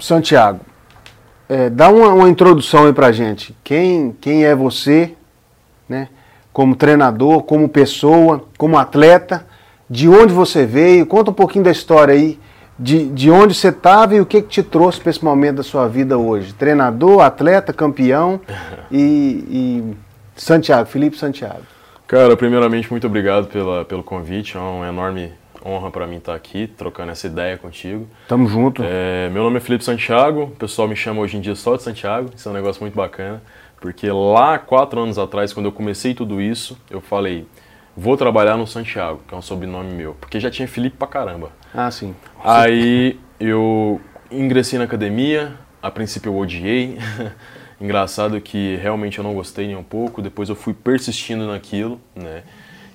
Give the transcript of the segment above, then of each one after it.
Santiago, é, dá uma, uma, introdução aí pra gente. Quem, quem é você, né? Como treinador, como pessoa, como atleta, de onde você veio, conta um pouquinho da história aí, de, de onde você estava e o que, que te trouxe para esse momento da sua vida hoje. Treinador, atleta, campeão e, e Santiago, Felipe Santiago. Cara, primeiramente, muito obrigado pela, pelo convite. É uma enorme honra para mim estar aqui, trocando essa ideia contigo. Tamo junto. É, meu nome é Felipe Santiago, o pessoal me chama hoje em dia só de Santiago, isso é um negócio muito bacana, porque lá, quatro anos atrás, quando eu comecei tudo isso, eu falei, vou trabalhar no Santiago, que é um sobrenome meu, porque já tinha Felipe pra caramba. Ah, sim. Aí eu ingressei na academia, a princípio eu odiei, engraçado que realmente eu não gostei nem um pouco, depois eu fui persistindo naquilo, né?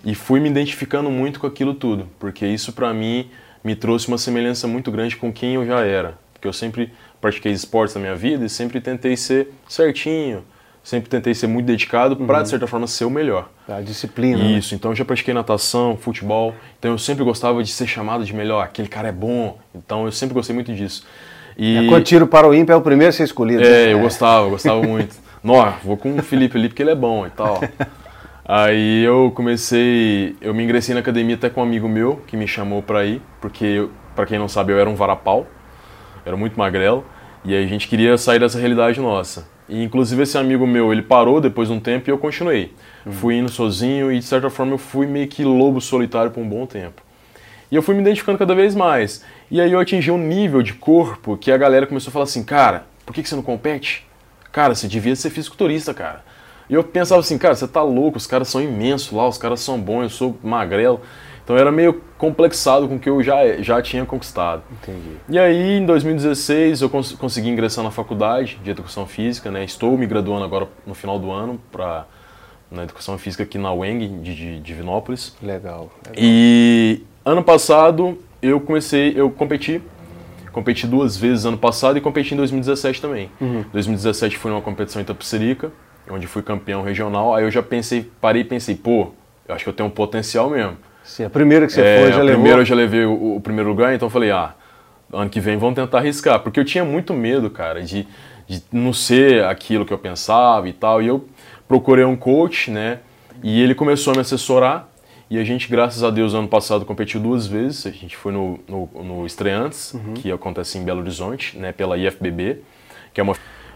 E fui me identificando muito com aquilo tudo, porque isso para mim me trouxe uma semelhança muito grande com quem eu já era. Porque eu sempre pratiquei esportes na minha vida e sempre tentei ser certinho, sempre tentei ser muito dedicado uhum. para, de certa forma, ser o melhor. A disciplina. Né? Isso, né? então eu já pratiquei natação, futebol, então eu sempre gostava de ser chamado de melhor, aquele cara é bom, então eu sempre gostei muito disso. E... É, quando tiro para o ímpio é o primeiro a ser escolhido. É, eu gostava, eu gostava muito. Nó, vou com o Felipe ali porque ele é bom e tal. Aí eu comecei, eu me ingressei na academia até com um amigo meu que me chamou para ir, porque para quem não sabe eu era um varapau, era muito magrelo, e aí a gente queria sair dessa realidade nossa. E inclusive esse amigo meu, ele parou depois de um tempo e eu continuei. Uhum. Fui indo sozinho e de certa forma eu fui meio que lobo solitário por um bom tempo. E eu fui me identificando cada vez mais. E aí eu atingi um nível de corpo que a galera começou a falar assim, cara, por que, que você não compete? Cara, você devia ser fisiculturista, cara. E eu pensava assim, cara, você tá louco, os caras são imensos lá, os caras são bons, eu sou magrelo. Então era meio complexado com o que eu já, já tinha conquistado. Entendi. E aí, em 2016, eu cons consegui ingressar na faculdade de Educação Física, né? Estou me graduando agora no final do ano para na Educação Física aqui na UENG, de, de Divinópolis. Legal, legal. E ano passado eu comecei, eu competi competi duas vezes ano passado e competi em 2017 também. Uhum. 2017 foi numa competição em Itapecerica, onde fui campeão regional, aí eu já pensei, parei e pensei, pô, eu acho que eu tenho um potencial mesmo. Sim, a primeira que você é, foi já a levou? primeira eu já levei o, o, primeiro lugar, então eu falei, ah, ano que vem vamos tentar arriscar, porque eu tinha muito medo, cara, de, de não ser aquilo que eu pensava e tal, e eu procurei um coach, né, e ele começou a me assessorar, e a gente, graças a Deus, ano passado competiu duas vezes, a gente foi no, no, no Estreantes, uhum. que acontece em Belo Horizonte, né, pela IFBB, que é uma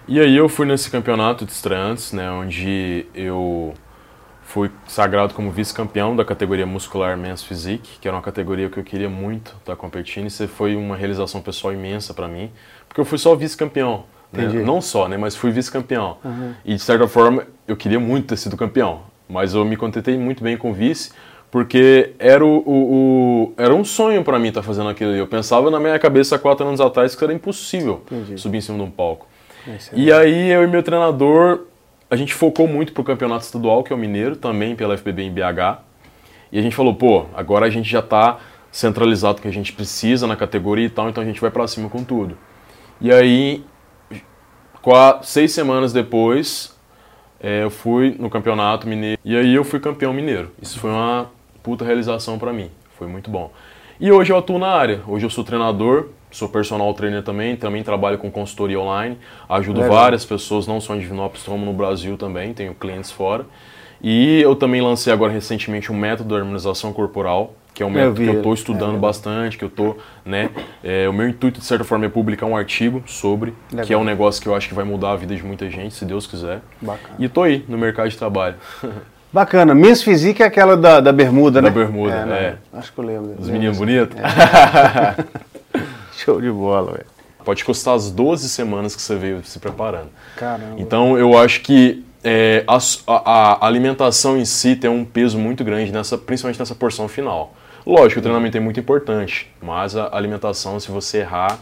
e aí eu fui nesse campeonato de estreantes, né, onde eu fui sagrado como vice-campeão da categoria muscular Men's Physique, que era uma categoria que eu queria muito estar competindo, e isso foi uma realização pessoal imensa para mim, porque eu fui só vice-campeão. Né? Não só, né, mas fui vice-campeão. Uhum. E de certa forma eu queria muito ter sido campeão, mas eu me contentei muito bem com vice, porque era, o, o, o era um sonho para mim estar fazendo aquilo. Eu pensava na minha cabeça há quatro anos atrás que era impossível Entendi. subir em cima de um palco. E aí eu e meu treinador, a gente focou muito pro campeonato estadual, que é o Mineiro, também pela FBB em BH. E a gente falou, pô, agora a gente já está centralizado que a gente precisa na categoria e tal, então a gente vai para cima com tudo. E aí, seis semanas depois, é, eu fui no campeonato mineiro. E aí eu fui campeão mineiro. Isso foi uma puta realização para mim. Foi muito bom. E hoje eu atuo na área. Hoje eu sou treinador, sou personal trainer também, também trabalho com consultoria online, ajudo Legal. várias pessoas, não só em Divinópolis, como no Brasil também, tenho clientes fora. E eu também lancei agora recentemente um método de harmonização corporal, que é um método que eu estou estudando é. bastante, que eu estou, né, é, o meu intuito de certa forma é publicar um artigo sobre, Legal. que é um negócio que eu acho que vai mudar a vida de muita gente, se Deus quiser. Bacana. E estou aí no mercado de trabalho. Bacana. Miss Physique é aquela da, da bermuda, da né? Da bermuda, é, né? é. Acho que eu lembro. Os meninos bonitos? É. Show de bola, velho. Pode custar as 12 semanas que você veio se preparando. Caramba. Então eu acho que é, a, a, alimentação em si tem um peso muito grande, nessa, principalmente nessa porção final. Lógico, o treinamento é muito importante, mas a alimentação, se você errar,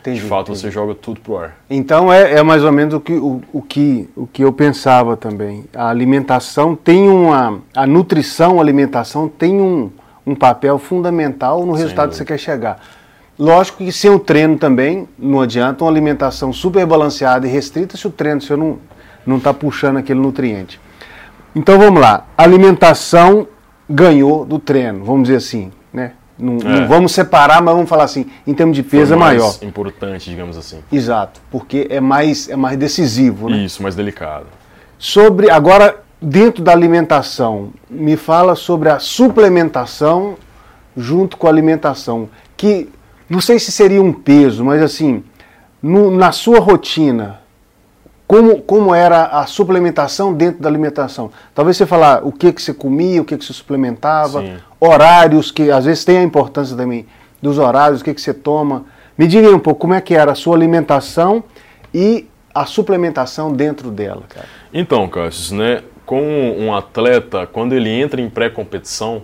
Entendi, de fato entendi. você joga tudo pro ar. Então é, é mais ou menos o que, o, o, que, o que eu pensava também. A alimentação tem uma. A nutrição, a alimentação tem um, um papel fundamental no resultado que você quer chegar. Lógico que sem o treino também não adianta uma alimentação super balanceada e restrita se o treino você não não está puxando aquele nutriente. Então vamos lá, a alimentação ganhou do treino, vamos dizer assim, né? Não, É. não vamos separar, mas vamos falar assim, em termos de peso é mais maior. importante, digamos assim. Exato, porque é mais, é mais decisivo, né? Isso, mais delicado. Sobre, agora, dentro da alimentação, me fala sobre a suplementação junto com a alimentação, que não sei se seria um peso, mas assim, no- na sua rotina, como, como era a suplementação dentro da alimentação? Talvez você falar o que, que você comia, o que, que você suplementava, Sim. horários, que às vezes tem a importância também dos horários, o que, que você toma. Me diga aí um pouco como é que era a sua alimentação e a suplementação dentro dela, cara. Então, Cassius, né, com um atleta, quando ele entra em pré-competição,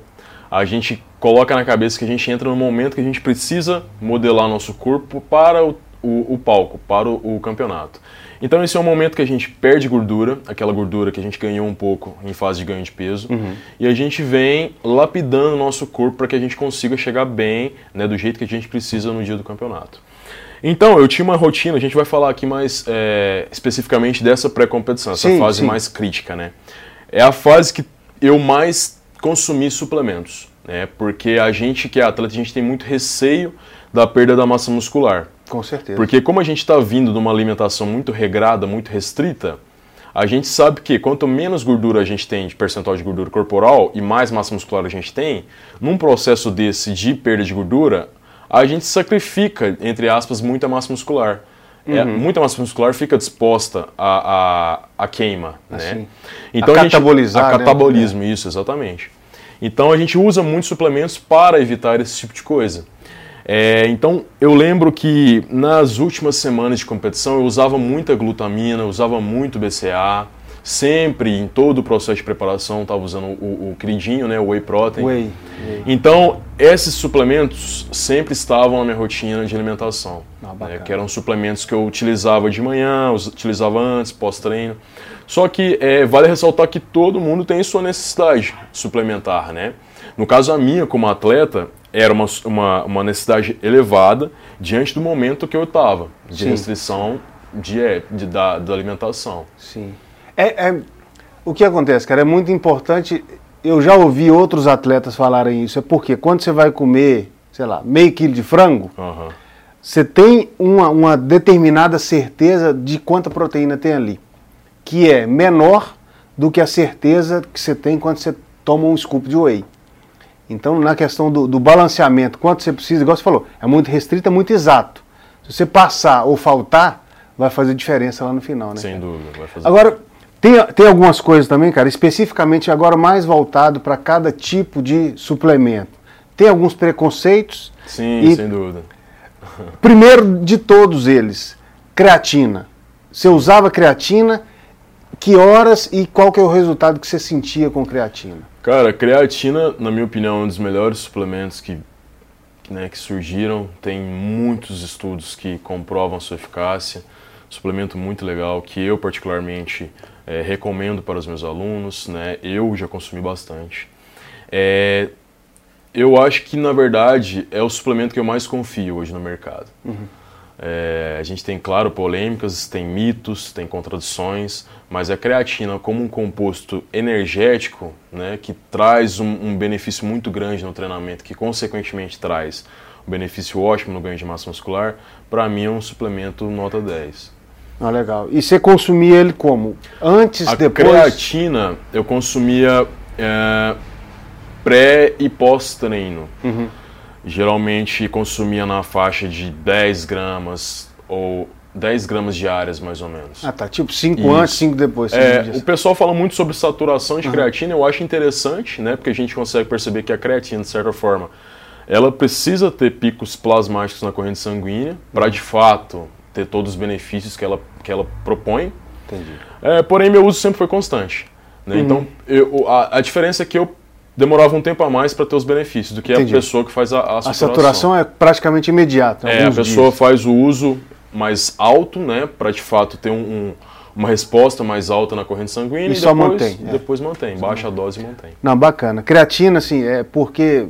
a gente coloca na cabeça que a gente entra no momento que a gente precisa modelar nosso corpo para o, o- o palco, para o, o campeonato. Então esse é um momento que a gente perde gordura, aquela gordura que a gente ganhou um pouco em fase de ganho de peso, e a gente vem lapidando o nosso corpo para que a gente consiga chegar bem, né, do jeito que a gente precisa no dia do campeonato. Então, eu tinha uma rotina, a gente vai falar aqui mais é, especificamente dessa pré-competição, essa Sim, fase sim. mais crítica, né? É a fase que eu mais consumi suplementos, né? Porque a gente que é atleta, a gente tem muito receio da perda da massa muscular. Com certeza. Porque como a gente está vindo de uma alimentação muito regrada, muito restrita, a gente sabe que quanto menos gordura a gente tem de percentual de gordura corporal e mais massa muscular a gente tem, num processo desse de perda de gordura, a gente sacrifica, entre aspas, muita massa muscular. É, Uhum. muita massa muscular fica disposta à, à, à queima, Assim. né? A catabolizar, a né? catabolismo, isso, exatamente. Então a gente usa muitos suplementos para evitar esse tipo de coisa. É, então eu lembro que nas últimas semanas de competição eu usava muita glutamina, usava muito BCA, sempre em todo o processo de preparação estava usando o, o queridinho, né, o whey protein. Whey. Então esses suplementos sempre estavam na minha rotina de alimentação, Ah, né, que eram suplementos que eu utilizava de manhã, utilizava antes, pós-treino. Só que é, vale ressaltar que todo mundo tem sua necessidade suplementar, né? No caso a minha, como atleta, era uma, uma, uma necessidade elevada diante do momento que eu estava, de Sim. restrição de, é, de- da, da alimentação. Sim. É, é- o que acontece, cara, é muito importante. Eu já ouvi outros atletas falarem isso. É porque quando você vai comer, sei lá, meio quilo de frango, Aham. você tem uma, uma determinada certeza de quanta proteína tem ali, que é menor do que a certeza que você tem quando você toma um scoop de whey. Então, na questão do, do balanceamento, quanto você precisa, igual você falou, é muito restrito, é muito exato. Se você passar ou faltar, vai fazer diferença lá no final, né? Sem dúvida. Vai fazer. Agora, tem, tem algumas coisas também, cara, especificamente agora mais voltado para cada tipo de suplemento. Tem alguns preconceitos. Sim, e- sem dúvida. Primeiro de todos eles, creatina. Você usava creatina, que horas e qual que é o resultado que você sentia com creatina? Cara, creatina, na minha opinião, é um dos melhores suplementos que, né, que surgiram. Tem muitos estudos que comprovam sua eficácia. Suplemento muito legal que eu particularmente eh, recomendo para os meus alunos. Né? Eu já consumi bastante. É, eu acho que na verdade é o suplemento que eu mais confio hoje no mercado. É, a gente tem, claro, polêmicas, tem mitos, tem contradições, mas a creatina, como um composto energético, né, que traz um, um benefício muito grande no treinamento, que consequentemente traz um benefício ótimo no ganho de massa muscular, para mim é um suplemento nota 10. Ah, legal. E você consumia ele como? Antes, A depois? creatina eu consumia é, pré e pós-treino. Uhum. Geralmente consumia na faixa de 10 gramas ou 10 gramas diárias, mais ou menos. Ah, tá. Tipo 5 Isso. antes, 5 depois. É, o pessoal fala muito sobre saturação de creatina, eu acho interessante, né? Porque a gente consegue perceber que a creatina, de certa forma, ela precisa ter picos plasmáticos na corrente sanguínea para, de fato, ter todos os benefícios que ela, que ela propõe. Entendi. É, porém, meu uso sempre foi constante. né? Uhum. Então, eu- a, a diferença é que eu demorava um tempo a mais para ter os benefícios do que Entendi. a pessoa que faz a, a A saturação. saturação é praticamente imediata. É, a pessoa dias. faz o uso mais alto, né, para de fato ter um- um- uma resposta mais alta na corrente sanguínea E e, só depois, mantém, é. depois mantém, baixa a dose e mantém. Não, bacana. Creatina, assim, é porque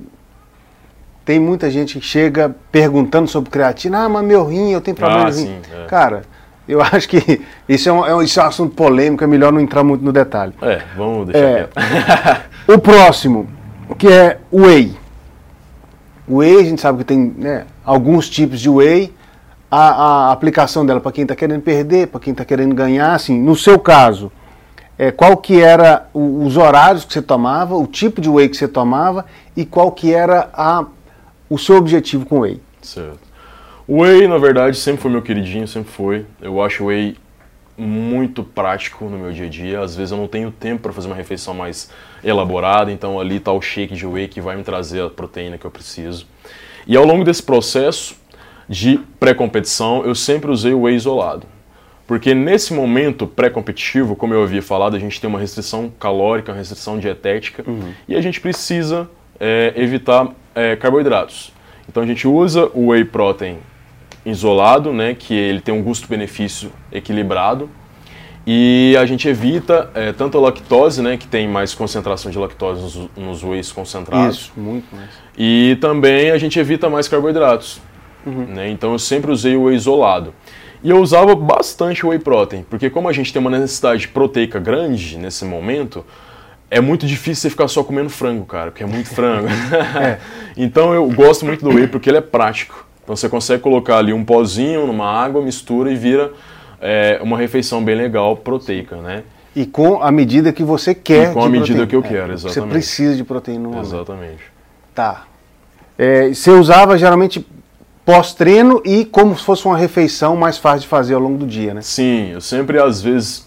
tem muita gente que chega perguntando sobre creatina. Ah, mas meu rim, eu tenho problema Ah, de rim. sim, é. Cara, eu acho que isso é, um, é um- isso é um assunto polêmico, é melhor não entrar muito no detalhe. É, vamos deixar É. quieto. O próximo, que é whey. Whey, a gente sabe que tem né, alguns tipos de whey. A, a aplicação dela para quem está querendo perder, para quem está querendo ganhar, assim, no seu caso, é, qual que era o, os horários que você tomava, o tipo de whey que você tomava e qual que era a, o seu objetivo com o whey? Certo. O whey, na verdade, sempre foi meu queridinho, sempre foi. Eu acho o whey muito prático no meu dia a dia. Às vezes eu não tenho tempo para fazer uma refeição mais elaborada, então ali está o shake de whey que vai me trazer a proteína que eu preciso. E ao longo desse processo de pré-competição, eu sempre usei o whey isolado. Porque nesse momento pré-competitivo, como eu havia falado, a gente tem uma restrição calórica, uma restrição dietética, uhum. e a gente precisa é, evitar é, carboidratos. Então a gente usa o whey protein isolado, né, que ele tem um custo-benefício equilibrado. E a gente evita é, tanto a lactose, né, que tem mais concentração de lactose nos, nos wheys concentrados. Isso, muito mais. E também a gente evita mais carboidratos. Uhum. Né? Então eu sempre usei o whey isolado. E eu usava bastante whey protein, porque como a gente tem uma necessidade proteica grande nesse momento, é muito difícil você ficar só comendo frango, cara, porque é muito frango. é. Então eu gosto muito do whey porque ele é prático. Então você consegue colocar ali um pozinho numa água, mistura e vira é, uma refeição bem legal, proteica, né? E com a medida que você quer. E com a medida proteína. que eu quero, exatamente. Você precisa de proteína no Exatamente. Tá. É, você usava geralmente pós-treino e como se fosse uma refeição mais fácil de fazer ao longo do dia, né? Sim, eu sempre às vezes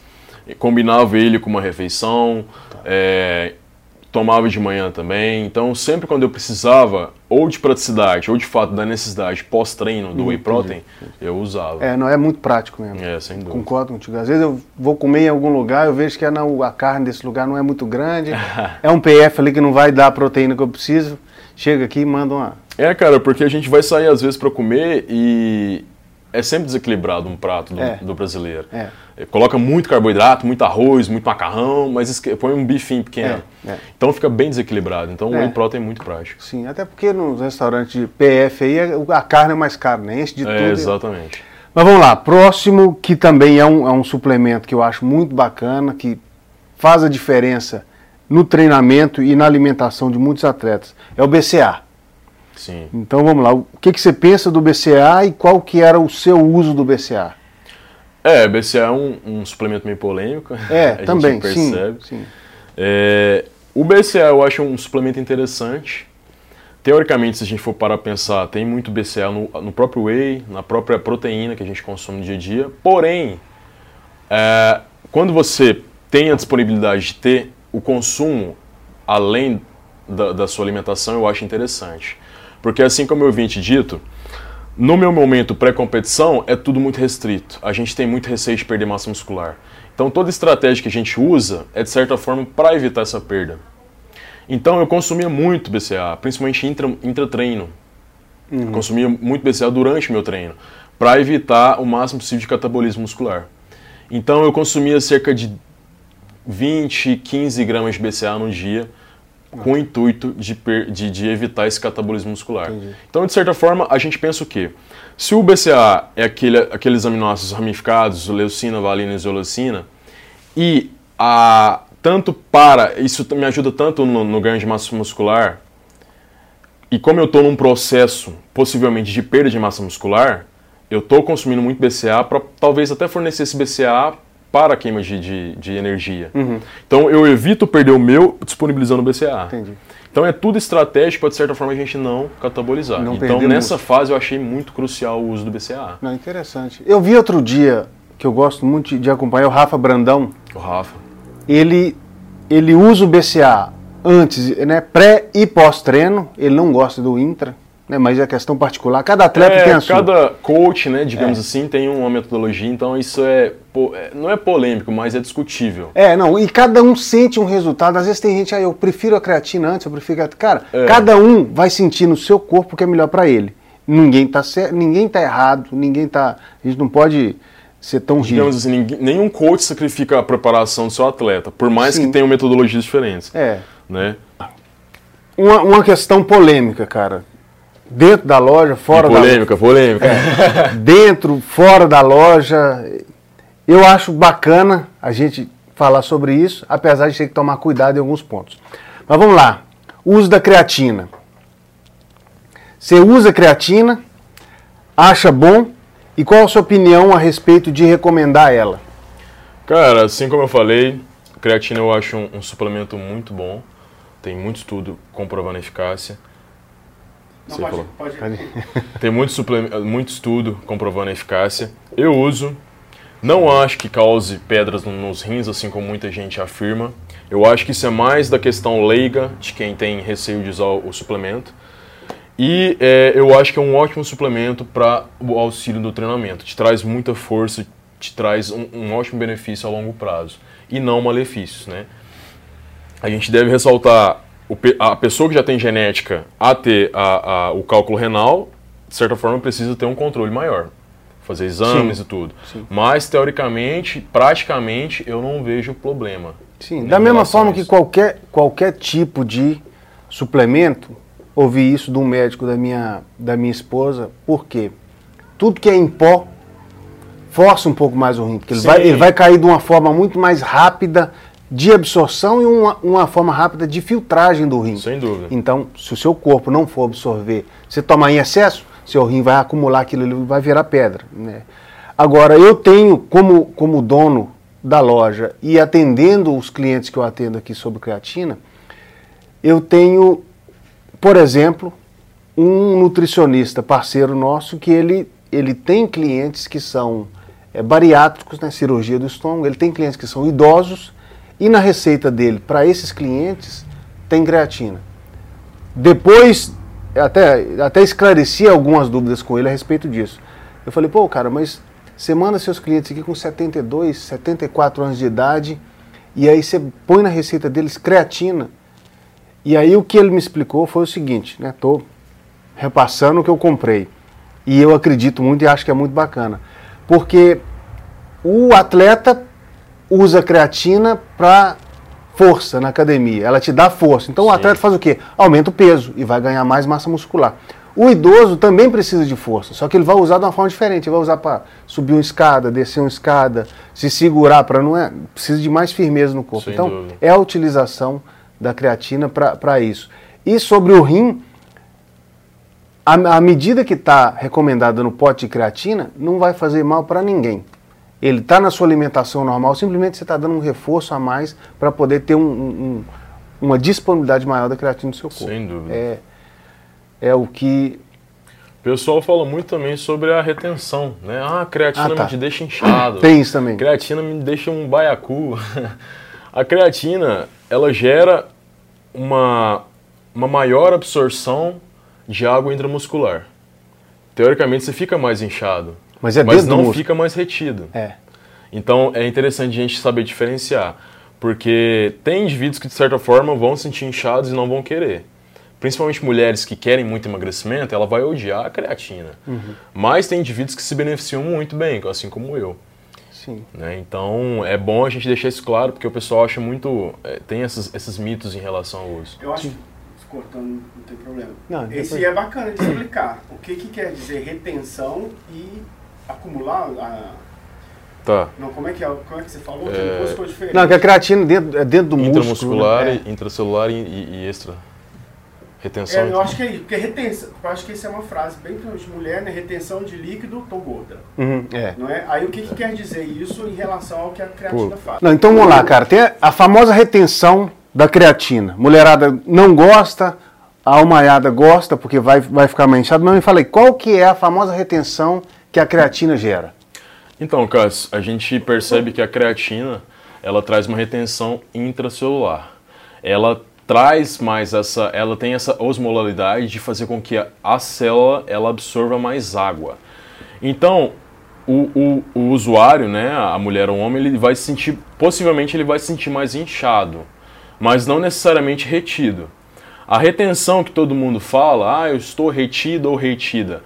combinava ele com uma refeição. É, tomava de manhã também. Então, sempre quando eu precisava, ou de praticidade, ou de fato da necessidade pós-treino do whey protein, eu usava. É, não é muito prático mesmo. É, sem dúvida. Concordo contigo. Às vezes eu vou comer em algum lugar, eu vejo que a, é a carne desse lugar não é muito grande, é um PF ali que não vai dar a proteína que eu preciso. Chega aqui e manda uma. É, cara, porque a gente vai sair às vezes para comer e é sempre desequilibrado um prato do, é. do brasileiro. É. Coloca muito carboidrato, muito arroz, muito macarrão, mas põe um bifinho pequeno. É, é. Então fica bem desequilibrado. Então o whey é. protein é muito prático. Sim, até porque nos restaurantes de PF aí a carne é mais cara, né? Enche de tudo. Exatamente. Mas vamos lá, próximo que também é um, é um suplemento que eu acho muito bacana, que faz a diferença no treinamento e na alimentação de muitos atletas, é o BCA. Sim. Então vamos lá, o que, que você pensa do BCA e qual que era o seu uso do BCA? É, BCA é um, um suplemento meio polêmico. É, também, percebe. sim. sim. É, o BCA eu acho um suplemento interessante. Teoricamente, se a gente for para pensar, tem muito BCA no, no, próprio whey, na própria proteína que a gente consome no dia a dia. Porém, é, quando você tem a disponibilidade de ter o consumo além da, da sua alimentação, eu acho interessante. Porque assim como eu vim te dito, no meu momento pré-competição é tudo muito restrito. A gente tem muito receio de perder massa muscular. Então toda estratégia que a gente usa é de certa forma para evitar essa perda. Então eu consumia muito BCA, principalmente intra, intra-treino. Uhum. Consumia muito BCA durante o meu treino, para evitar o máximo possível de catabolismo muscular. Então eu consumia cerca de 20, 15 gramas de BCA no dia com o intuito de, de, de, evitar esse catabolismo muscular. Entendi. Então, de certa forma, a gente pensa o quê? Se o BCA é aquele, aqueles aminoácidos ramificados, leucina, valina e isoleucina, e a, tanto para, isso me ajuda tanto no, no ganho de massa muscular, e como eu estou num processo, possivelmente, de perda de massa muscular, eu estou consumindo muito BCA para talvez até fornecer esse BCA para a queima de, de, de energia. Uhum. Então eu evito perder o meu disponibilizando o BCA. Entendi. Então é tudo estratégico para, de certa forma, a gente não catabolizar. Não então nessa muito. fase eu achei muito crucial o uso do BCA. Não, interessante. Eu vi outro dia, que eu gosto muito de acompanhar, o Rafa Brandão. O Rafa. Ele, ele usa o BCA antes, né, pré e pós-treino, ele não gosta do intra né, mas é questão particular. Cada atleta é, tem a sua. Cada coach, né, digamos é. assim, tem uma metodologia, então isso é, não é polêmico, mas é discutível. É, não, e cada um sente um resultado. Às vezes tem gente, ah, eu prefiro a creatina antes, eu prefiro a... Cara, é. cada um vai sentir no seu corpo o que é melhor para ele. Ninguém tá certo, ninguém tá errado, ninguém tá, a gente não pode ser tão Digamos assim, ninguém, nenhum coach sacrifica a preparação do seu atleta, por mais Sim. que tenham metodologias diferentes. É. Né? Uma, uma questão polêmica, cara dentro da loja, fora polêmica, da polêmica. É, dentro, fora da loja. Eu acho bacana a gente falar sobre isso, apesar de ter que tomar cuidado em alguns pontos. Mas vamos lá. Uso da creatina. Você usa creatina, acha bom e qual a sua opinião a respeito de recomendar ela? Cara, assim como eu falei, creatina eu acho um, um suplemento muito bom. Tem muito estudo comprovando a eficácia. Não, Você pode, falou. pode. Tem muito, suple- muito estudo comprovando a eficácia. Eu uso. Não acho que cause pedras no- nos rins, assim como muita gente afirma. Eu acho que isso é mais da questão leiga de quem tem receio de usar o, suplemento. E é, eu acho que é um ótimo suplemento para o auxílio do treinamento. Te traz muita força, te traz um, um ótimo benefício a longo prazo. E não malefícios, né? A gente deve ressaltar o a pessoa que já tem genética a ter a- a- o cálculo renal, de certa forma precisa ter um controle maior, fazer exames Sim, e tudo. sim. Mas teoricamente, praticamente, eu não vejo problema. Sim, da mesma forma que qualquer, qualquer tipo de suplemento, ouvi isso de um médico da minha, da minha esposa, porque tudo que é em pó força um pouco mais o rim, porque ele Sim. vai, ele vai cair de uma forma muito mais rápida de absorção e uma, uma forma rápida de filtragem do rim. Sem dúvida. Então, se o seu corpo não for absorver, você tomar em excesso, seu rim vai acumular aquilo ali, vai virar pedra. Né? Agora, eu tenho, como, como dono da loja e atendendo os clientes que eu atendo aqui sobre creatina, eu tenho, por exemplo, um nutricionista parceiro nosso que ele, ele tem clientes que são é, bariátricos, né, cirurgia do estômago, ele tem clientes que são idosos e na receita dele, para esses clientes, tem creatina. Depois, até, até esclareci algumas dúvidas com ele a respeito disso. Eu falei, pô, cara, mas você manda seus clientes aqui com 72, 74 anos de idade e aí você põe na receita deles creatina. E aí o que ele me explicou foi o seguinte, né? Tô repassando o que eu comprei. E eu acredito muito e acho que é muito bacana. Porque o atleta usa creatina para força na academia. Ela te dá força. Então o Sim. atleta faz o quê? Aumenta o peso e vai ganhar mais massa muscular. O idoso também precisa de força, só que ele vai usar de uma forma diferente. Ele vai usar para subir uma escada, descer uma escada, se segurar para não é, precisa de mais firmeza no corpo. Sem então dúvida. é a utilização da creatina para isso. E sobre o rim, a, a medida que está recomendada no pote de creatina não vai fazer mal para ninguém. Ele está na sua alimentação normal, simplesmente você está dando um reforço a mais para poder ter um- um- um- uma disponibilidade maior da creatina no seu corpo. Sem dúvida. É, é o que. O pessoal fala muito também sobre a retenção, né? Ah, a creatina Ah, tá. me deixa inchado. Tem isso também. Creatina me deixa um baiacu. a creatina, ela gera uma, uma maior absorção de água intramuscular. Teoricamente, você fica mais inchado, Mas é mas não fica mais retido. É. Então, é interessante a gente saber diferenciar, porque tem indivíduos que, de certa forma, vão se sentir inchados e não vão querer. Principalmente mulheres que querem muito emagrecimento, ela vai odiar a creatina. Uhum. Mas tem indivíduos que se beneficiam muito bem, assim como eu. Sim. né? Então é bom a gente deixar isso claro, porque o pessoal acha muito. é, tem esses, esses mitos em relação ao uso. Eu acho que cortando não tem problema. Não, Esse é bacana de explicar. O que, que quer dizer retenção e acumular a. Tá. Não, como é que é? Como é que você falou? É, diferentes. Não, que a creatina dentro, é dentro do músculo. Intramuscular, né? intracelular e, e extra. Retenção. É, eu acho que é isso, porque retenção, eu acho que isso é uma frase bem de mulher, né? Retenção de líquido, tô gorda. É. Uhum, é. Não é? Aí o que, que quer dizer isso em relação ao que a creatina faz? Não, então vamos lá, cara. Tem a- a famosa retenção da creatina. Mulherada não gosta, a almaiada gosta porque vai, vai ficar mais inchado. Mas me falei, qual que é a famosa retenção que a creatina gera? Então, Cássio, a gente percebe que a creatina ela traz uma retenção intracelular. Ela traz mais essa, ela tem essa osmolaridade de fazer com que a, a célula ela absorva mais água. Então, o, o, o usuário, né, a mulher ou o homem, ele vai se sentir, possivelmente ele vai se sentir mais inchado, mas não necessariamente retido. A retenção que todo mundo fala, ah, eu estou retido ou retida,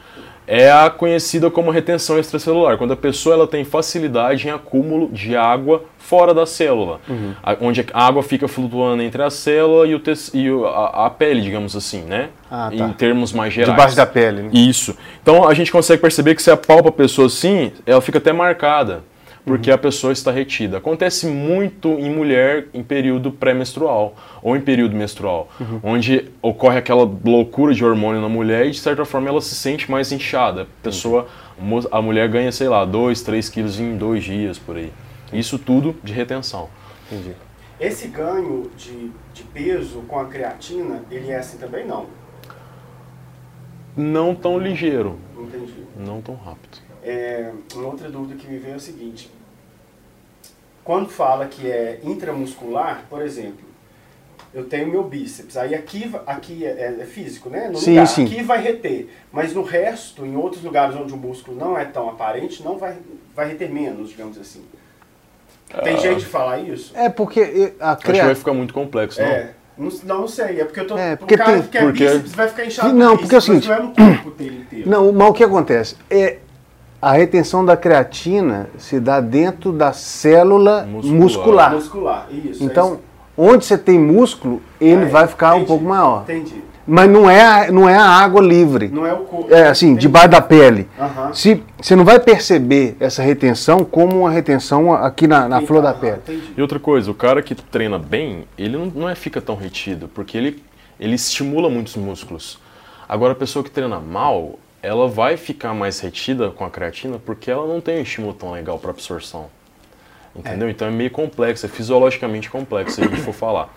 é a conhecida como retenção extracelular, quando a pessoa ela tem facilidade em acúmulo de água fora da célula, a- onde a água fica flutuando entre a célula e, o e o- a, a pele, digamos assim, né? Ah, tá. Em termos mais gerais. Debaixo da pele, né? Isso. Então a gente consegue perceber que se apalpa a pessoa assim, ela fica até marcada. Porque a pessoa está retida. Acontece muito em mulher em período pré-menstrual ou em período menstrual, onde ocorre aquela loucura de hormônio na mulher e de certa forma ela se sente mais inchada. A pessoa, a mulher ganha, sei lá, 2, 3 quilos em dois dias por aí. Isso tudo de retenção. Entendi. Esse ganho de, de peso com a creatina, ele é assim também? Não. Não tão ligeiro, Entendi. não tão rápido. É, uma outra dúvida que me veio é o seguinte. Quando fala que é intramuscular, por exemplo, eu tenho meu bíceps, aí aqui, aqui é, é físico, né? No Sim, lugar, sim. Aqui vai reter, mas no resto, em outros lugares onde o músculo não é tão aparente, não vai, vai reter menos, digamos assim. Tem Ah. jeito de falar isso? É porque a Acho que vai ficar muito complexo, não? É. Não, não, sei, é porque eu tô. É, o porque cara tem- que quer porque- bíceps vai ficar inchado Não, no porque é o bíceps, seguinte- não é no corpo dele inteiro. Não, mas o que acontece? É, a retenção da creatina se dá dentro da célula Muscular. muscular. Muscular, isso. é Então, isso. onde você tem músculo, ele É, vai ficar um entendi, pouco maior. Entendi. Mas não é, a- não é a água livre. Não é o corpo. É assim, Entendi. debaixo da pele. Se, você não vai perceber essa retenção como uma retenção aqui na, na flor da pele. E outra coisa, o cara que treina bem, ele não, não é fica tão retido, porque ele, ele estimula muitos músculos. Agora, a pessoa que treina mal, ela vai ficar mais retida com a creatina porque ela não tem um estímulo tão legal para absorção. Entendeu? Então é meio complexo, é fisiologicamente complexo se a gente for falar.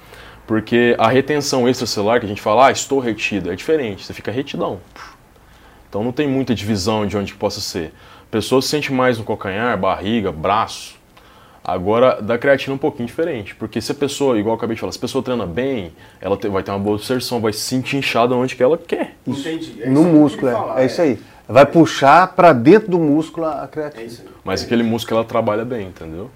Porque a retenção extracelular, que a gente fala, ah, estou retido, é diferente, você fica retidão. Então não tem muita divisão de onde que possa ser. A pessoa se sente mais no calcanhar, barriga, braço. Agora, da creatina é um pouquinho diferente, porque se a pessoa, igual eu acabei de falar, se a pessoa treina bem, ela te- vai ter uma boa absorção, vai se sentir inchada onde que ela quer. Entendi. É No que músculo, queria é. falar, é isso aí. Vai puxar para dentro do músculo a creatina. É isso aí. Mas aquele músculo ela trabalha bem, entendeu?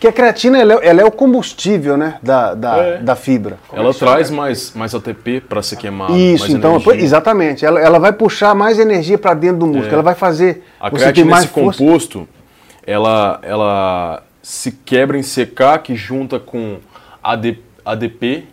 Que a creatina ela é, ela é o combustível né, da, da, É. da fibra. Como é ela que chama? traz mais, mais ATP para ser queimado. Isso, mais então, energia. exatamente. Ela, ela vai puxar mais energia para dentro do músculo. É. Ela vai fazer A você ter creatina, mais esse força. composto, ela, ela se quebra em CK, que junta com AD, ADP,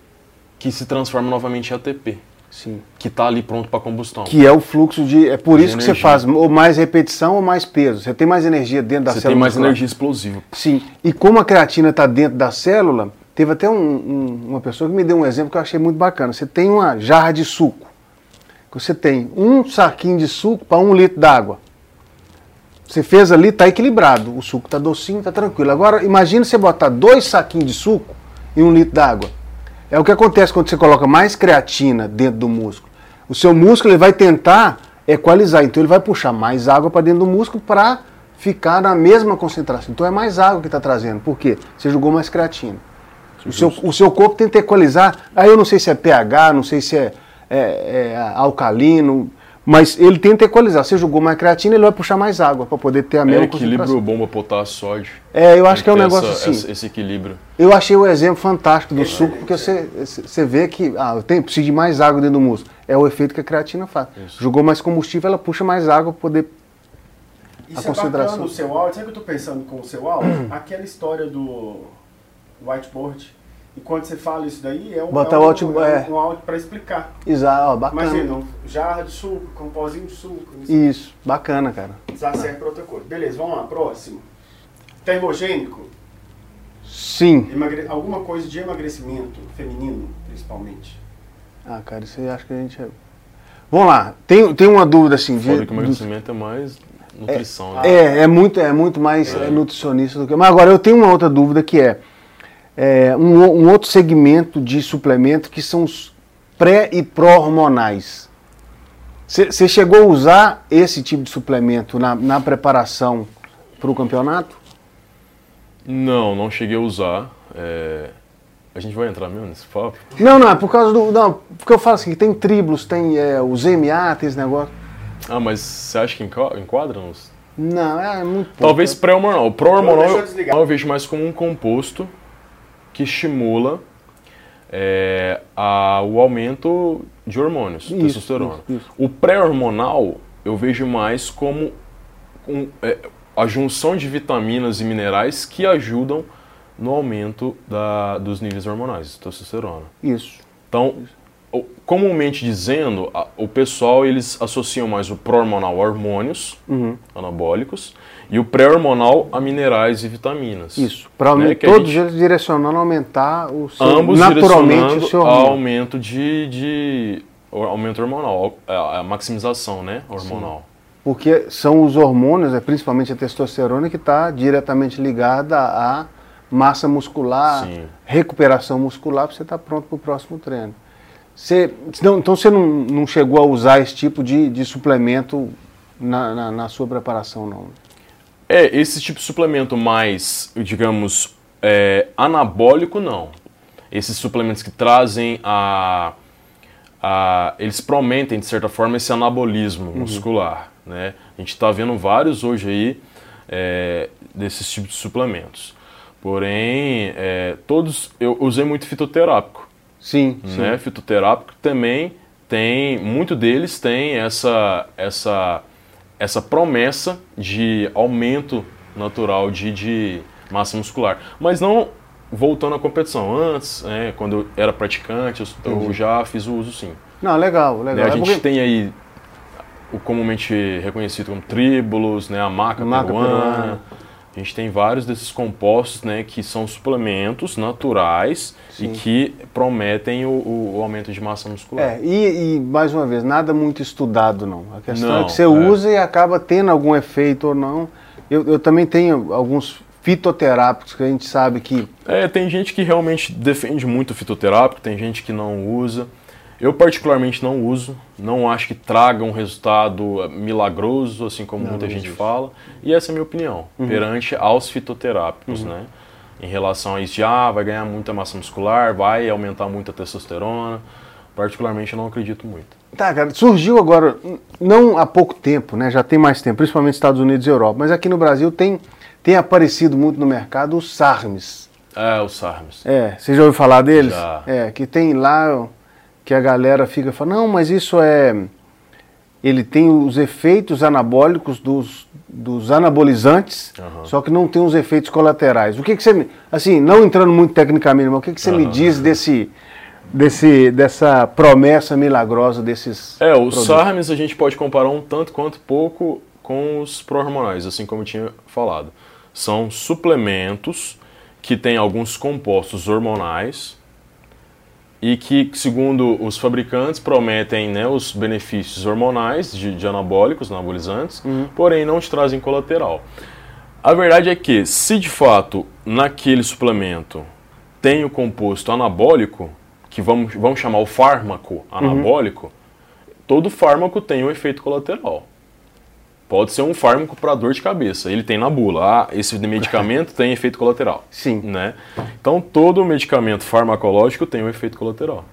que se transforma novamente em ATP, Sim. que está ali pronto para combustão. Que é o fluxo de. É por De isso que você energia. faz ou mais repetição ou mais peso. Você tem mais energia dentro da Você célula. tem mais muscular. energia explosiva. Sim. E como a creatina está dentro da célula, teve até um- um- uma pessoa que me deu um exemplo que eu achei muito bacana. Você tem uma jarra de suco. que Você tem um saquinho de suco para um litro d'água. Você fez ali, está equilibrado. O suco está docinho, está tranquilo. Agora, imagine você botar dois saquinhos de suco e um litro d'água. É o que acontece quando você coloca mais creatina dentro do músculo. O seu músculo ele vai tentar equalizar, então ele vai puxar mais água para dentro do músculo para ficar na mesma concentração. Então é mais água que está trazendo. Por quê? Você jogou mais creatina. O seu, o seu corpo tenta equalizar. Aí eu não sei se é pH, não sei se é, é- é alcalino, mas ele tenta equalizar. Você jogou mais creatina, ele vai puxar mais água para poder ter a É mesma equilíbrio concentração. bomba potássio sódio. É, eu acho que é um negócio essa- assim. essa- esse equilíbrio. Eu achei o exemplo fantástico do Excelente, suco, porque você, você vê que ah, eu tenho, preciso de mais água dentro do músculo. É o efeito que a creatina faz. Isso. Jogou mais combustível, ela puxa mais água para poder. Isso A é concentração. bacana o seu áudio. Sabe o que eu tô pensando com o seu áudio? Aquela história do whiteboard. E quando você fala isso daí, é um, Botar é o um, áudio- é é. um áudio para explicar. Exato, ó, bacana. Imagina, um jarra de suco, com um pozinho de suco. Isso Isso, bacana, cara. já serve para outra coisa. Beleza, vamos lá, próximo. Termogênico. Sim. Emagre... Alguma coisa de emagrecimento feminino, principalmente. Ah, cara, isso aí acho que a gente. é- Vamos lá, tem, tem uma dúvida assim. de- Foda que o dos- emagrecimento é mais nutrição, né? É, é muito, é muito mais é, nutricionista do que. Mas agora eu tenho uma outra dúvida que é, é, um, um outro segmento de suplemento que são os pré e pró-hormonais. Você chegou a usar esse tipo de suplemento na, na preparação para o campeonato? Não, não cheguei a usar. É, A gente vai entrar mesmo nesse papo? Não, não, é por causa do. Não, porque eu falo assim, que tem tribos, tem é, os MA, tem esse negócio. Ah, mas você acha que enquadra nos... Não, é muito pouco. Talvez pré-hormonal. O eu pró-hormonal desligar. eu vejo mais como um composto que estimula é, a- o aumento de hormônios, Isso, testosterona. isso, isso. O pré-hormonal eu vejo mais como um- é, a junção de vitaminas e minerais que ajudam no aumento da- dos níveis hormonais de testosterona. Isso. Então, o- comumente dizendo, o pessoal eles associam mais o pró-hormonal a hormônios Uhum. anabólicos e o pré-hormonal a vitaminas e vitaminas. Isso. Para Né, todos gente- eles direcionando a aumentar o seu, ambos naturalmente o seu hormônio. aumento de, de o aumento hormonal, a, a maximização, né, hormonal. Porque são os hormônios, é, principalmente a testosterona, que está diretamente ligada à massa muscular, Sim. recuperação muscular, para você estar pronto para o próximo treino. Você, não, então você não, não chegou a usar esse tipo de, de suplemento na, na, na sua preparação, não? É, esse tipo de suplemento mais, digamos, é, anabólico, não. Esses suplementos que trazem a, a- Eles prometem, de certa forma, esse anabolismo muscular. Né? A gente está vendo vários hoje aí é, desses tipos de suplementos. Porém, é, todos. Eu usei muito fitoterápico. Sim, sim. né? Fitoterápico também tem, muito deles tem essa essa essa promessa de aumento natural de, de massa muscular, mas não voltando à competição. Antes, né, quando eu era praticante, eu, já fiz o uso sim. Não, legal, legal. Né, a É gente porque- tem aí o comumente reconhecido como tríbulos, né, a maca, Maca peruana. peruana. A gente tem vários desses compostos, né, que são suplementos naturais Sim. e que prometem o, o- aumento de massa muscular. É, e, e, mais uma vez, nada muito estudado não. A questão é Não, que você é. usa e acaba tendo algum efeito ou não. Eu, eu também tenho alguns fitoterápicos que a gente sabe que É, tem gente que realmente defende muito o fitoterápico, tem gente que não usa. Eu particularmente não uso, não acho que traga um resultado eh, milagroso, assim como Não, muita não gente existe. fala. E essa é a minha opinião, perante aos fitoterápicos, né? Em relação a isso de, ah, vai ganhar muita massa muscular, vai aumentar muito a testosterona. Particularmente eu não acredito muito. Tá, cara, surgiu agora, não há pouco tempo, né? Já tem mais tempo, principalmente nos Estados Unidos e Europa, mas aqui no Brasil tem, tem aparecido muito no mercado os SARMs. É, os SARMs. É, você já ouviu falar deles? Já. É, que tem lá que a galera fica falando, não, mas isso é. Ele tem os efeitos anabólicos dos, dos anabolizantes, Aham. só que não tem os efeitos colaterais. O que, que você me. Assim, não entrando muito tecnicamente, mas o que, que você me Aham. diz desse, desse, dessa promessa milagrosa desses. É, os produtos? SARMs a gente pode comparar um tanto quanto pouco com os pró-hormonais, assim como eu tinha falado. São suplementos que têm alguns compostos hormonais e que, segundo os fabricantes, prometem né, os benefícios hormonais de, de anabólicos, anabolizantes, porém não te trazem colateral. A verdade é que, se de fato naquele suplemento tem o composto anabólico, que vamos, vamos chamar o fármaco anabólico, todo fármaco tem um efeito colateral. Pode ser um fármaco para dor de cabeça. Ele tem na bula. Ah, esse medicamento tem efeito colateral. Sim. Né? Então, todo medicamento farmacológico tem um efeito colateral.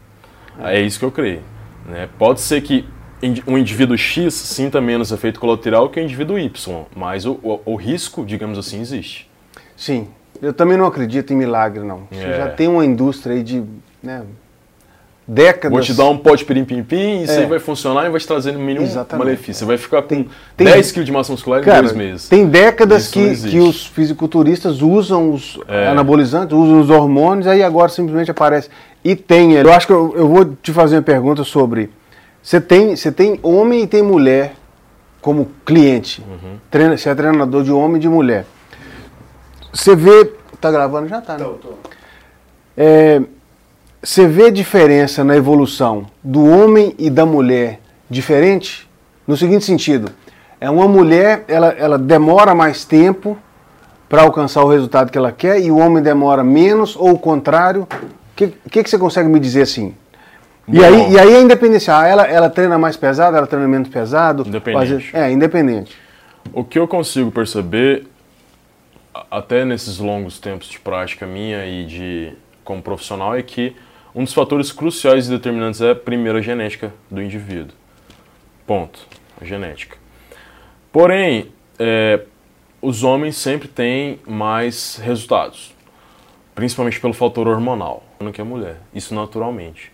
É isso que eu creio. Né? Pode ser que um indivíduo X sinta menos efeito colateral que o indivíduo Y, mas o, o- o risco, digamos assim, existe. Sim. Eu também não acredito em milagre, não. Você É. já tem uma indústria aí de né, décadas. Vou te dar um pó de pirim-pim-pim, isso É. aí vai funcionar e vai te trazer no mínimo Exatamente. malefício. Você vai ficar com Tem- tem- 10 kg de massa muscular em Cara, dois meses. tem décadas Isso que, que os fisiculturistas usam os É. anabolizantes, usam os hormônios, aí agora simplesmente aparece. E tem. Eu acho que eu, eu vou te fazer uma pergunta sobre. Você tem, você tem homem e tem mulher como cliente. Uhum. Treina, você é treinador de homem e de mulher. Você vê. Tá gravando? Já tá, né? Tô, tô. É, você vê diferença na evolução do homem e da mulher diferente? No seguinte sentido, é uma mulher, ela, ela demora mais tempo para alcançar o resultado que ela quer e o homem demora menos ou o contrário? O que, que, que você consegue me dizer assim? E aí, e aí a independência, ah, ela, ela treina mais pesado, ela treina menos pesado? Independente. é, independente. O que eu consigo perceber, até nesses longos tempos de prática minha e de como profissional, é que um dos fatores cruciais e determinantes é, primeiro, a genética do indivíduo. Ponto. A genética. Porém, é, os homens sempre têm mais resultados, principalmente pelo fator hormonal, do que a mulher. Isso naturalmente.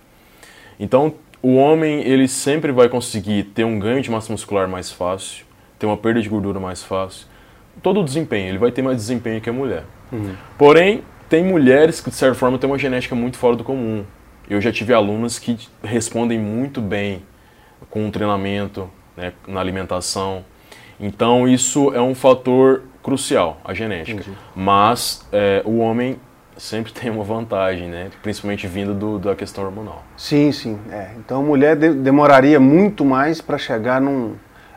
Então, o homem ele sempre vai conseguir ter um ganho de massa muscular mais fácil, ter uma perda de gordura mais fácil. Todo o desempenho, ele vai ter mais desempenho que a mulher. Porém, tem mulheres que de certa forma têm uma genética muito fora do comum. eu já tive alunos que respondem muito bem com o treinamento, né, na alimentação. Então isso é um fator crucial, a genética. Entendi. Mas é, o homem sempre tem uma vantagem, né? Principalmente vindo do, da questão hormonal. Sim, sim. É. Então a mulher de, demoraria muito mais para chegar num.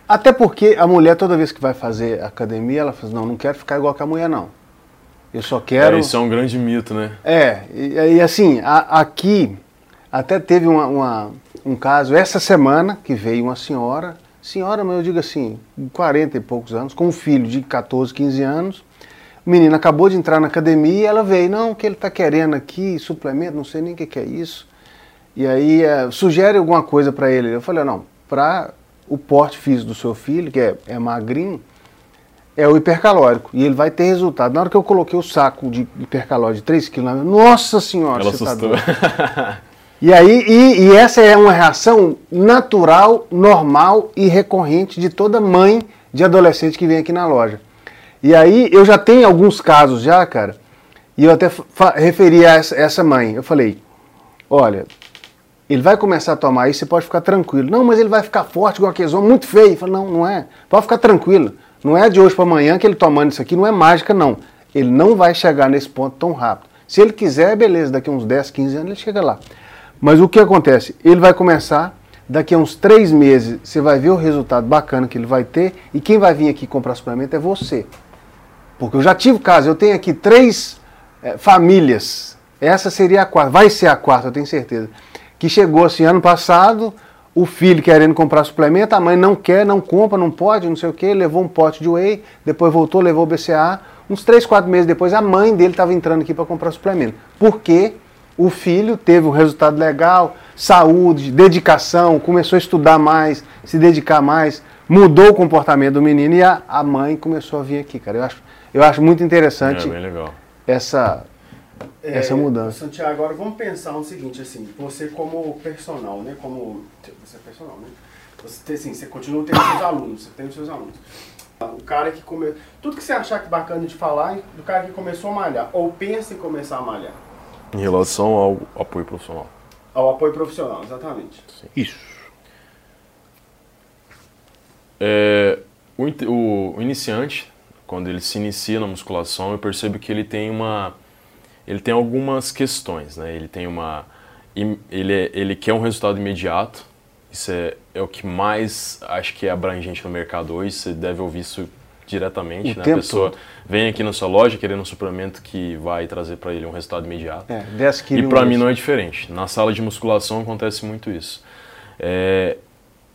Até porque a mulher, toda vez que vai fazer academia, ela fala: não, não quero ficar igual que a mulher, não. Eu só quero. É, isso é um grande mito, né? É, e, e assim, a, aqui até teve uma, uma, um caso essa semana que veio uma senhora, senhora, mas eu digo assim, 40 e poucos anos, com um filho de 14, 15 anos o menino acabou de entrar na academia e ela veio, não, o que ele está querendo aqui, suplemento, não sei nem o que, que é isso. E aí é, sugere alguma coisa para ele. Eu falei, não, para o porte físico do seu filho, que é, é magrinho, é o hipercalórico. E ele vai ter resultado. Na hora que eu coloquei o saco de hipercalórico de 3 kg, nossa senhora, Ela você tá assustou. tá E aí, e, e, essa é uma reação natural, normal e recorrente de toda mãe de adolescente que vem aqui na loja. E aí eu já tenho alguns casos já, cara, e eu até referi a essa, essa mãe. Eu falei, olha, ele vai começar a tomar isso, você pode ficar tranquilo. Não, mas ele vai ficar forte igual aquele homem, muito feio. Eu falei, não, não é. Pode ficar tranquilo. Não é de hoje para amanhã que ele tomando isso aqui, não é mágica, não. Ele não vai chegar nesse ponto tão rápido. Se ele quiser, beleza, daqui uns 10, 15 anos ele chega lá. Mas o que acontece? Ele vai começar, daqui a uns 3 meses, você vai ver o resultado bacana que ele vai ter, e quem vai vir aqui comprar suplemento é você. Porque eu já tive caso, eu tenho aqui três é, famílias, essa seria a quarta, vai ser a quarta, eu tenho certeza, que chegou assim ano passado, o filho querendo comprar suplemento, a mãe não quer, não compra, não pode, não sei o que, levou um pote de whey, depois voltou, levou o BCA, uns três, quatro meses depois a mãe dele estava entrando aqui para comprar suplemento. Porque o filho teve um resultado legal, saúde, dedicação, começou a estudar mais, se dedicar mais, mudou o comportamento do menino e a, a mãe começou a vir aqui, cara. Eu acho eu acho muito interessante é, essa, é, essa mudança. Santiago, agora vamos pensar no seguinte, assim, você como personal, né? Como. Você é personal, né? Você, assim, você continua tendo seus alunos, você tem os seus alunos. O cara que come... Tudo que você achar que bacana de falar do cara que começou a malhar, ou pensa em começar a malhar. Em relação ao apoio profissional. Ao apoio profissional, exatamente. Sim. Isso. É, o, o, o iniciante quando ele se inicia na musculação, eu percebo que ele tem uma ele tem algumas questões, né? Ele tem uma ele é, ele quer um resultado imediato. Isso é, é o que mais acho que é abrangente no mercado hoje. Você deve ouvir isso diretamente, o né? A pessoa todo. vem aqui na sua loja querendo um suplemento que vai trazer para ele um resultado imediato. É, 10 quilos. E para mim não é diferente. Na sala de musculação acontece muito isso. É,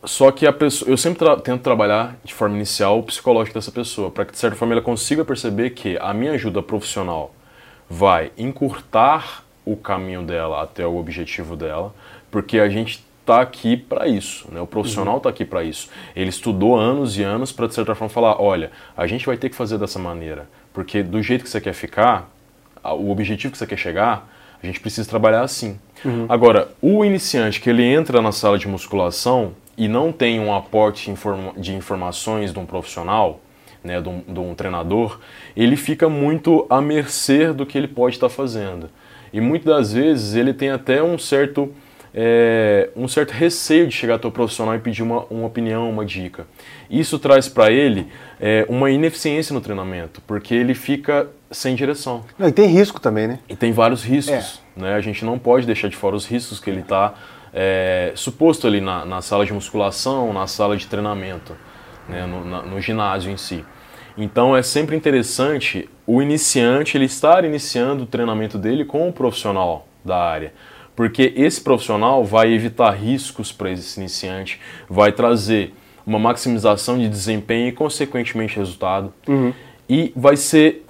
só que a pessoa, eu sempre tra tento trabalhar de forma inicial o psicológico dessa pessoa, para que de certa forma ela consiga perceber que a minha ajuda profissional vai encurtar o caminho dela até o objetivo dela, porque a gente está aqui para isso, né? O profissional está uhum. aqui para isso. Ele estudou anos e anos para de certa forma falar, olha, a gente vai ter que fazer dessa maneira, porque do jeito que você quer ficar, o objetivo que você quer chegar, a gente precisa trabalhar assim. Uhum. Agora, o iniciante que ele entra na sala de musculação, e não tem um aporte de informações de um profissional, né, de um, de um treinador, ele fica muito à mercê do que ele pode estar fazendo. E muitas das vezes ele tem até um certo, é, um certo receio de chegar até o profissional e pedir uma, uma opinião, uma dica. Isso traz para ele é, uma ineficiência no treinamento, porque ele fica sem direção. Não, e tem risco também, né? E tem vários riscos. É. Né? A gente não pode deixar de fora os riscos que ele está é, suposto ali na, na, sala de musculação, na sala de treinamento, né, no, na, no, ginásio em si. Então é sempre interessante o iniciante ele estar iniciando o treinamento dele com o profissional da área, porque esse profissional vai evitar riscos para esse iniciante, vai trazer uma maximização de desempenho e consequentemente resultado, uhum. e vai ser